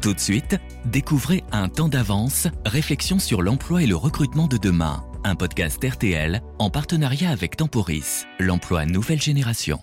Tout de suite, découvrez Un temps d'avance, réflexion sur l'emploi et le recrutement de demain. Un podcast RTL en partenariat avec Temporis, l'emploi nouvelle génération.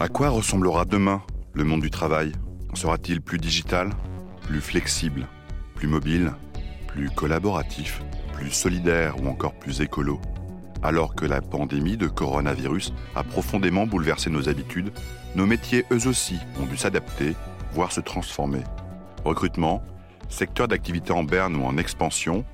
À quoi ressemblera demain le monde du travail? Sera-t-il plus digital, plus flexible, plus mobile, plus collaboratif, plus solidaire ou encore plus écolo? Alors que la pandémie de coronavirus a profondément bouleversé nos habitudes, nos métiers eux aussi ont dû s'adapter, voire se transformer. Recrutement, secteur d'activité en berne ou en expansion,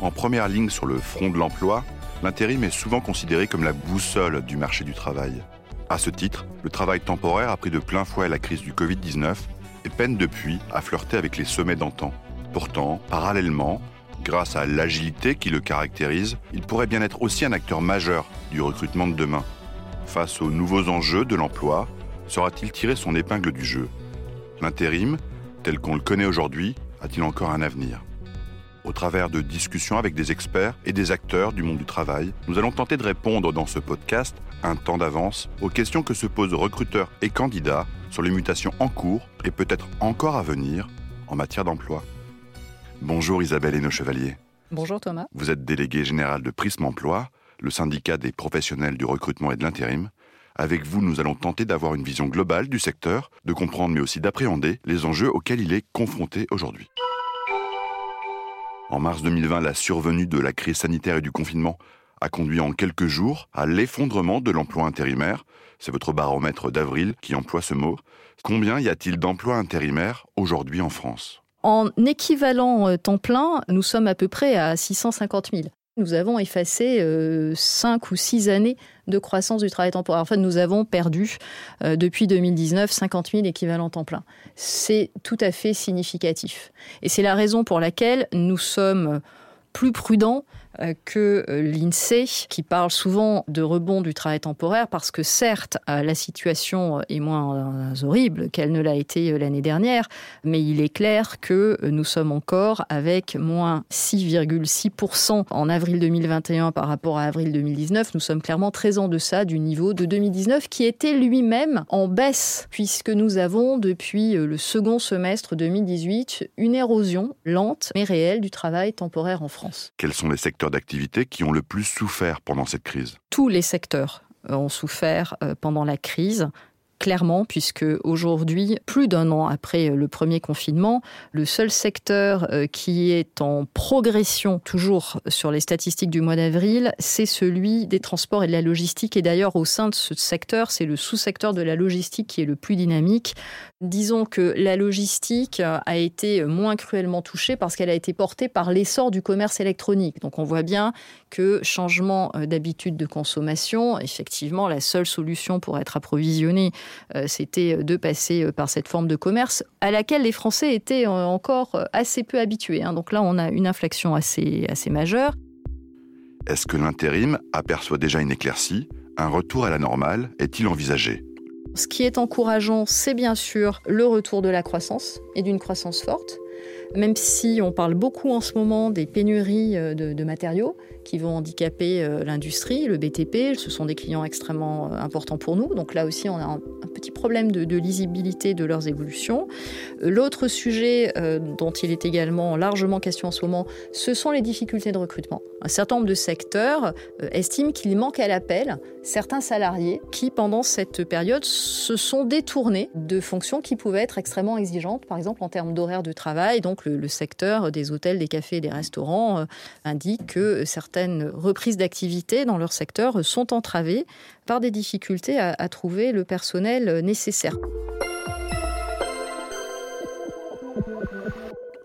en première ligne sur le front de l'emploi, l'intérim est souvent considéré comme la boussole du marché du travail. À ce titre, le travail temporaire a pris de plein fouet la crise du Covid-19 et peine depuis à flirter avec les sommets d'antan. Pourtant, parallèlement, Grâce à l'agilité qui le caractérise, il pourrait bien être aussi un acteur majeur du recrutement de demain. Face aux nouveaux enjeux de l'emploi, saura-t-il tirer son épingle du jeu? L'intérim, tel qu'on le connaît aujourd'hui, a-t-il encore un avenir? Au travers de discussions avec des experts et des acteurs du monde du travail, nous allons tenter de répondre dans ce podcast, un temps d'avance, aux questions que se posent recruteurs et candidats sur les mutations en cours et peut-être encore à venir en matière d'emploi. Bonjour Isabelle Hainaut Chevalier. Bonjour Thomas. Vous êtes délégué général de Prisme Emploi, le syndicat des professionnels du recrutement et de l'intérim. Avec vous, nous allons tenter d'avoir une vision globale du secteur, de comprendre mais aussi d'appréhender les enjeux auxquels il est confronté aujourd'hui. En mars 2020, la survenue de la crise sanitaire et du confinement a conduit en quelques jours à l'effondrement de l'emploi intérimaire. C'est votre baromètre d'avril qui emploie ce mot. Combien y a-t-il d'emplois intérimaires aujourd'hui en France? En équivalent euh, temps plein, nous sommes à peu près à 650 000. Nous avons effacé euh, cinq ou six années de croissance du travail temporaire. En fait, nous avons perdu euh, depuis 2019 50 000 équivalents temps plein. C'est tout à fait significatif. Et c'est la raison pour laquelle nous sommes plus prudents que euh, l'INSEE, qui parle souvent de rebond du travail temporaire, parce que certes, euh, la situation est moins horrible qu'elle ne l'a été l'année dernière, mais il est clair que nous sommes encore avec moins 6,6% en avril 2021 par rapport à avril 2019. Nous sommes clairement très en deçà du niveau de 2019, qui était lui-même en baisse, puisque nous avons depuis le second semestre 2018 une érosion lente mais réelle du travail temporaire en France. Quels sont les secteurs d'activité qui ont le plus souffert pendant cette crise? Tous les secteurs ont souffert euh, pendant la crise clairement, puisque aujourd'hui, plus d'un an après le premier confinement, le seul secteur euh, qui est en progression, toujours sur les statistiques du mois d'avril, c'est celui des transports et de la logistique. Et d'ailleurs, au sein de ce secteur, c'est le sous-secteur de la logistique qui est le plus dynamique. Disons que la logistique a été moins cruellement touchée parce qu'elle a été portée par l'essor du commerce électronique. Donc on voit bien que changement euh, d'habitude de consommation, effectivement, la seule solution pour être approvisionné c'était de passer euh, par cette forme de commerce à laquelle les Français étaient euh, encore assez peu habitués. Hein. Donc là, on a une inflexion assez, assez majeure. Est-ce que l'intérim aperçoit déjà une éclaircie? Un retour à la normale est-il envisagé? Ce qui est encourageant, c'est bien sûr le retour de la croissance et d'une croissance forte. Même si on parle beaucoup en ce moment des pénuries de matériaux, qui vont handicaper euh, l'industrie, le BTP. Ce sont des clients extrêmement euh, importants pour nous. Donc là aussi, on a un, petit problème de, lisibilité de leurs évolutions. Euh, l'autre sujet dont il est également largement question en ce moment, ce sont les difficultés de recrutement. Un certain nombre de secteurs estiment qu'il manque à l'appel certains salariés qui, pendant cette période, se sont détournés de fonctions qui pouvaient être extrêmement exigeantes, par exemple en termes d'horaire de travail. Donc le, secteur des hôtels, des cafés, des restaurants indique que certaines reprises d'activité dans leur secteur sont entravées par des difficultés à trouver le personnel nécessaire.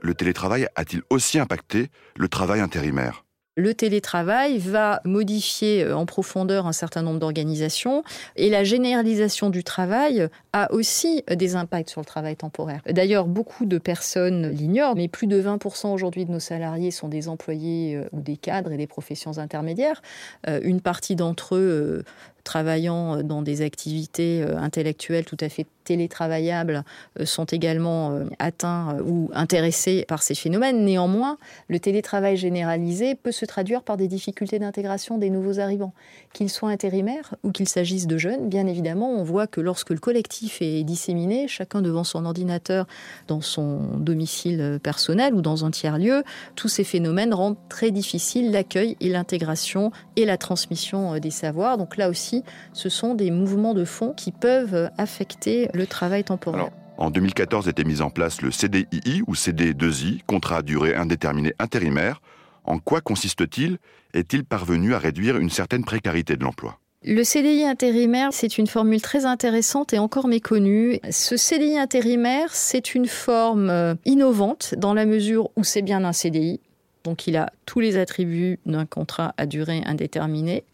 Le télétravail a-t-il aussi impacté le travail intérimaire? Le télétravail va modifier euh, en profondeur un certain nombre d'organisations et la généralisation du travail a aussi des impacts sur le travail temporaire. D'ailleurs, beaucoup de personnes l'ignorent, mais plus de 20% aujourd'hui de nos salariés sont des employés euh, ou des cadres et des professions intermédiaires. Euh, une partie d'entre eux travaillant dans des activités intellectuelles tout à fait télétravaillables sont également atteints ou intéressés par ces phénomènes. Néanmoins, le télétravail généralisé peut se traduire par des difficultés d'intégration des nouveaux arrivants. Qu'ils soient intérimaires ou qu'il s'agisse de jeunes, bien évidemment, on voit que lorsque le collectif est disséminé, chacun devant son ordinateur dans son domicile personnel ou dans un tiers-lieu, tous ces phénomènes rendent très difficile l'accueil et l'intégration et la transmission des savoirs. Donc là aussi, ce sont des mouvements de fond qui peuvent affecter le travail temporaire. En 2014 était mis en place le CDII ou CD2I, contrat à durée indéterminée intérimaire. En quoi consiste-t-il? Est-il parvenu à réduire une certaine précarité de l'emploi? Le CDI intérimaire, c'est une formule très intéressante et encore méconnue. Ce CDI intérimaire, c'est une forme euh, innovante dans la mesure où c'est bien un CDI, donc il a tous les attributs d'un contrat à durée indéterminée.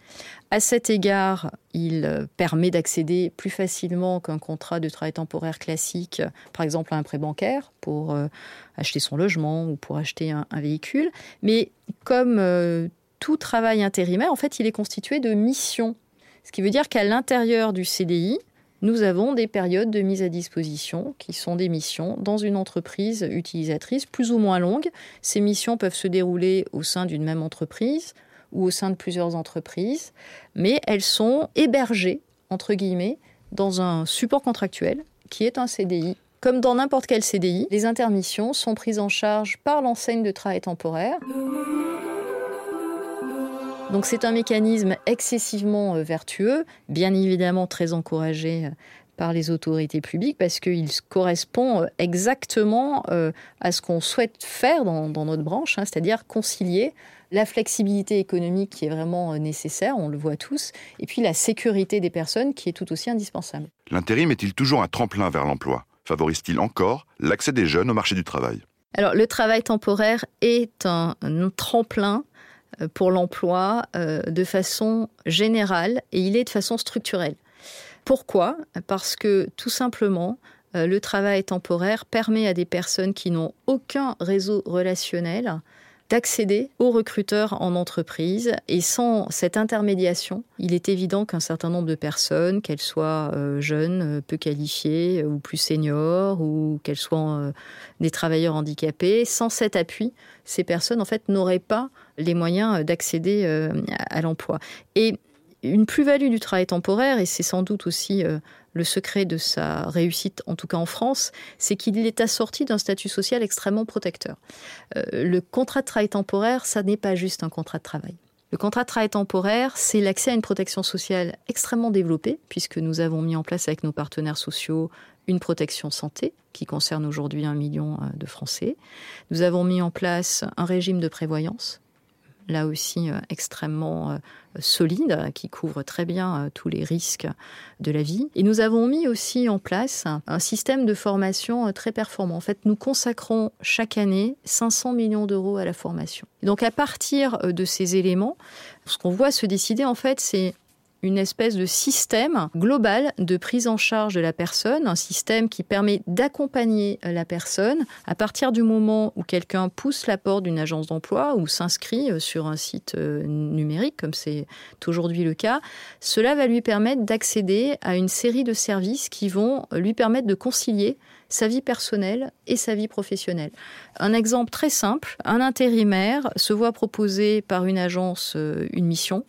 À cet égard, il euh, permet d'accéder plus facilement qu'un contrat de travail temporaire classique, par exemple à un prêt bancaire pour euh, acheter son logement ou pour acheter un, véhicule. Mais comme euh, tout travail intérimaire, en fait, il est constitué de missions. Ce qui veut dire qu'à l'intérieur du CDI, nous avons des périodes de mise à disposition qui sont des missions dans une entreprise utilisatrice plus ou moins longues. Ces missions peuvent se dérouler au sein d'une même entreprise ou au sein de plusieurs entreprises, mais elles sont hébergées, entre guillemets, dans un support contractuel qui est un CDI. Comme dans n'importe quel CDI, les intermissions sont prises en charge par l'enseigne de travail temporaire. Donc c'est un mécanisme excessivement euh, vertueux, bien évidemment très encouragé euh, par les autorités publiques parce qu'il correspond euh, exactement à ce qu'on souhaite faire dans, notre branche, hein, c'est-à-dire concilier la flexibilité économique qui est vraiment euh, nécessaire, on le voit tous, et puis la sécurité des personnes qui est tout aussi indispensable. L'intérim est-il toujours un tremplin vers l'emploi? Favorise-t-il encore l'accès des jeunes au marché du travail? Alors le travail temporaire est un, tremplin euh, pour l'emploi euh, de façon générale et il est de façon structurelle. Pourquoi? Parce que tout simplement, le travail temporaire permet à des personnes qui n'ont aucun réseau relationnel d'accéder aux recruteurs en entreprise. Et sans cette intermédiation, il est évident qu'un certain nombre de personnes, qu'elles soient euh, jeunes, euh, peu qualifiées euh, ou plus seniors, ou qu'elles soient des travailleurs handicapés, sans cet appui, ces personnes en fait n'auraient pas les moyens d'accéder à l'emploi. Une plus-value du travail temporaire, et c'est sans doute aussi le secret de sa réussite, en tout cas en France, c'est qu'il est assorti d'un statut social extrêmement protecteur. Euh, le contrat de travail temporaire, ça n'est pas juste un contrat de travail. Le contrat de travail temporaire, c'est l'accès à une protection sociale extrêmement développée, puisque nous avons mis en place avec nos partenaires sociaux une protection santé qui concerne aujourd'hui un million euh, de Français. Nous avons mis en place un régime de prévoyance là aussi euh, extrêmement euh, solide, qui couvre très bien euh, tous les risques de la vie. Et nous avons mis aussi en place un système de formation très performant. En fait, nous consacrons chaque année 500 millions d'euros à la formation. donc à partir de ces éléments, ce qu'on voit se décider, en fait, c'est une espèce de système global de prise en charge de la personne, un système qui permet d'accompagner la personne à partir du moment où quelqu'un pousse la porte d'une agence d'emploi ou s'inscrit euh, sur un site euh, numérique, comme c'est aujourd'hui le cas. Cela va lui permettre d'accéder à une série de services qui vont lui permettre de concilier sa vie personnelle et sa vie professionnelle. Un exemple très simple, un intérimaire se voit proposer par une agence euh, une mission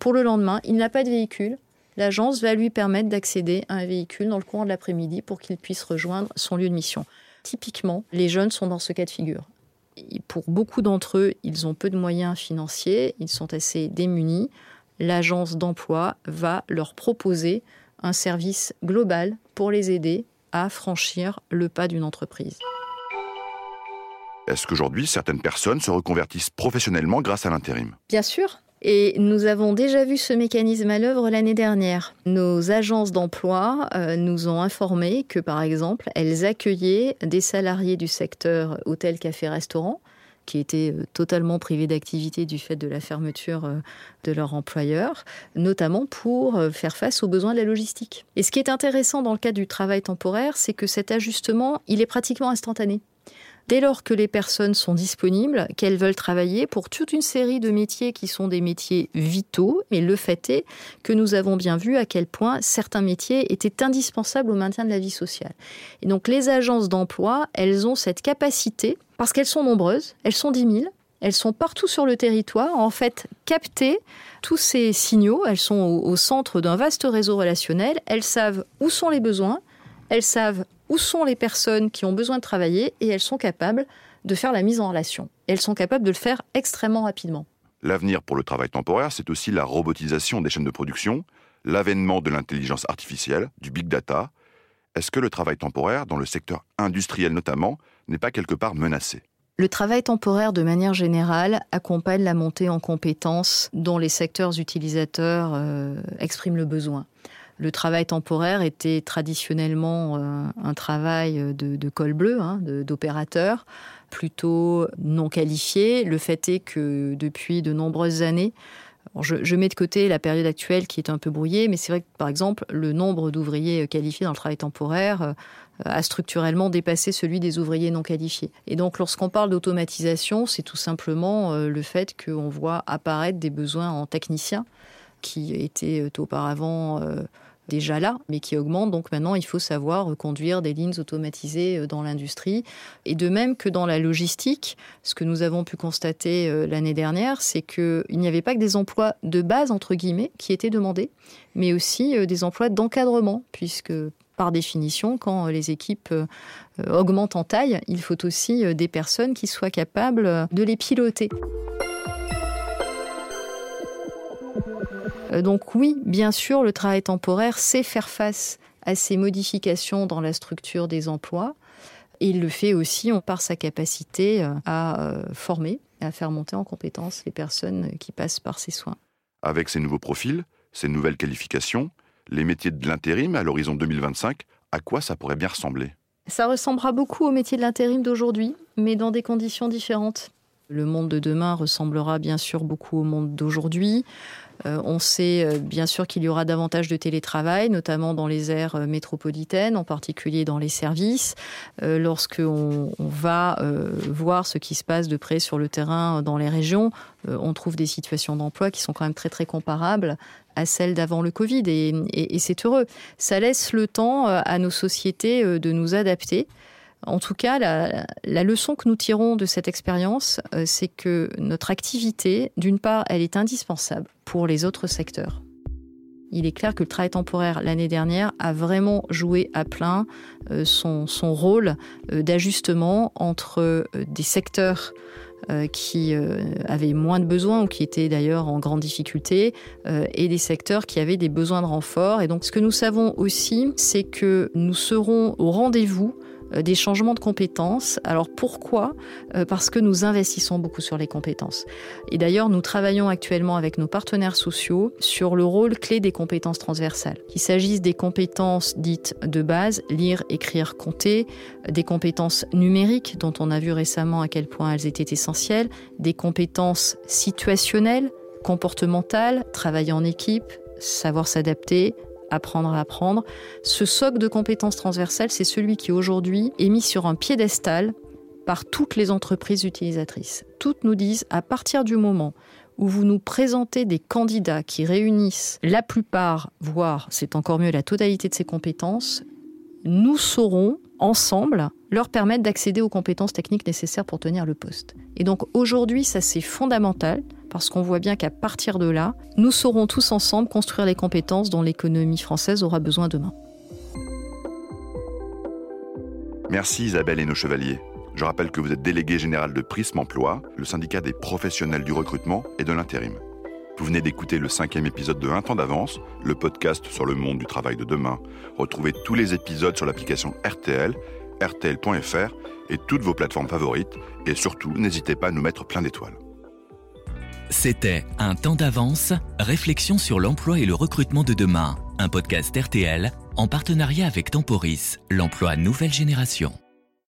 pour le lendemain, il n'a pas de véhicule. L'agence va lui permettre d'accéder à un véhicule dans le courant de l'après-midi pour qu'il puisse rejoindre son lieu de mission. Typiquement, les jeunes sont dans ce cas de figure. pour beaucoup d'entre eux, ils ont peu de moyens financiers, ils sont assez démunis. L'agence d'emploi va leur proposer un service global pour les aider à franchir le pas d'une entreprise. Est-ce qu'aujourd'hui, certaines personnes se reconvertissent professionnellement grâce à l'intérim? Bien sûr. Et nous avons déjà vu ce mécanisme à l'œuvre l'année dernière. Nos agences d'emploi euh, nous ont informé que, par exemple, elles accueillaient des salariés du secteur hôtel, café, restaurant qui étaient euh, totalement privés d'activité du fait de la fermeture euh, de leur employeur, notamment pour faire face aux besoins de la logistique. Et ce qui est intéressant dans le cas du travail temporaire, c'est que cet ajustement, il est pratiquement instantané dès lors que les personnes sont disponibles, qu'elles veulent travailler pour toute une série de métiers qui sont des métiers vitaux. Mais le fait est que nous avons bien vu à quel point certains métiers étaient indispensables au maintien de la vie sociale. Et donc les agences d'emploi, elles ont cette capacité, parce qu'elles sont nombreuses, elles sont 10 000, elles sont partout sur le territoire, en fait, capter tous ces signaux. Elles sont au, centre d'un vaste réseau relationnel. Elles savent où sont les besoins, elles savent où sont les personnes qui ont besoin de travailler et elles sont capables de faire la mise en relation. elles sont capables de le faire extrêmement rapidement. L'avenir pour le travail temporaire, c'est aussi la robotisation des chaînes de production, l'avènement de l'intelligence artificielle, du big data. Est-ce que le travail temporaire, dans le secteur industriel notamment, n'est pas quelque part menacé? Le travail temporaire, de manière générale, accompagne la montée en compétences dont les secteurs utilisateurs euh, expriment le besoin. Le travail temporaire était traditionnellement euh, un travail de, col bleu, hein, d'opérateur, plutôt non qualifié. Le fait est que depuis de nombreuses années, je, mets de côté la période actuelle qui est un peu brouillée, mais c'est vrai que, par exemple, le nombre d'ouvriers qualifiés dans le travail temporaire euh, a structurellement dépassé celui des ouvriers non qualifiés. Et donc, lorsqu'on parle d'automatisation, c'est tout simplement euh, le fait qu'on voit apparaître des besoins en techniciens qui étaient auparavant déjà là, mais qui augmente. Donc maintenant, il faut savoir conduire des lignes automatisées euh, dans l'industrie. Et de même que dans la logistique, ce que nous avons pu constater euh, l'année dernière, c'est qu'il n'y avait pas que des emplois de base, entre guillemets, qui étaient demandés, mais aussi euh, des emplois d'encadrement, puisque par définition, quand les équipes augmentent en taille, il faut aussi des personnes qui soient capables de les piloter. Donc oui, bien sûr, le travail temporaire sait faire face à ces modifications dans la structure des emplois. Et il le fait aussi par sa capacité euh, à euh, former, à faire monter en compétence les personnes qui passent par ces soins. Avec ces nouveaux profils, ces nouvelles qualifications, les métiers de l'intérim à l'horizon 2025, à quoi ça pourrait bien ressembler? Ça ressemblera beaucoup aux métiers de l'intérim d'aujourd'hui, mais dans des conditions différentes. Le monde de demain ressemblera bien sûr beaucoup au monde d'aujourd'hui. Euh, on sait euh, bien sûr qu'il y aura davantage de télétravail, notamment dans les aires euh, métropolitaines, en particulier dans les services. Lorsque on, va voir ce qui se passe de près sur le terrain dans les régions, on trouve des situations d'emploi qui sont quand même très très comparables à celles d'avant le Covid et c'est heureux. Ça laisse le temps à nos sociétés de nous adapter. En tout cas, la, leçon que nous tirons de cette expérience, euh, c'est que notre activité, d'une part, elle est indispensable pour les autres secteurs. Il est clair que le travail temporaire l'année dernière a vraiment joué à plein euh, son, rôle euh, d'ajustement entre des secteurs qui avaient moins de besoins ou qui étaient d'ailleurs en grande difficulté et des secteurs qui avaient des besoins de renfort. Et donc ce que nous savons aussi, c'est que nous serons au rendez-vous des changements de compétences. Alors pourquoi? Euh, Parce que nous investissons beaucoup sur les compétences. Et d'ailleurs, nous travaillons actuellement avec nos partenaires sociaux sur le rôle clé des compétences transversales. Qu'il s'agisse des compétences dites de base, lire, écrire, compter, des compétences numériques dont on a vu récemment à quel point elles étaient essentielles, des compétences situationnelles, comportementales, travailler en équipe, savoir s'adapter, apprendre à apprendre. Ce socle de compétences transversales, c'est celui qui aujourd'hui est mis sur un piédestal par toutes les entreprises utilisatrices. Toutes nous disent, à partir du moment où vous nous présentez des candidats qui réunissent la plupart, voire c'est encore mieux la totalité de ces compétences, nous saurons ensemble leur permettre d'accéder aux compétences techniques nécessaires pour tenir le poste. Et donc aujourd'hui, ça c'est fondamental parce qu'on voit bien qu'à partir de là, nous saurons tous ensemble construire les compétences dont l'économie française aura besoin demain. Merci Isabelle et nos chevaliers. Je rappelle que vous êtes délégué général de Prisme Emploi, le syndicat des professionnels du recrutement et de l'intérim. Vous venez d'écouter le cinquième épisode de Un temps d'avance, le podcast sur le monde du travail de demain. Retrouvez tous les épisodes sur l'application RTL, rtl.fr et toutes vos plateformes favorites. Et surtout, n'hésitez pas à nous mettre plein d'étoiles. C'était Un temps d'avance, réflexion sur l'emploi et le recrutement de demain, un podcast RTL en partenariat avec Temporis, l'emploi nouvelle génération.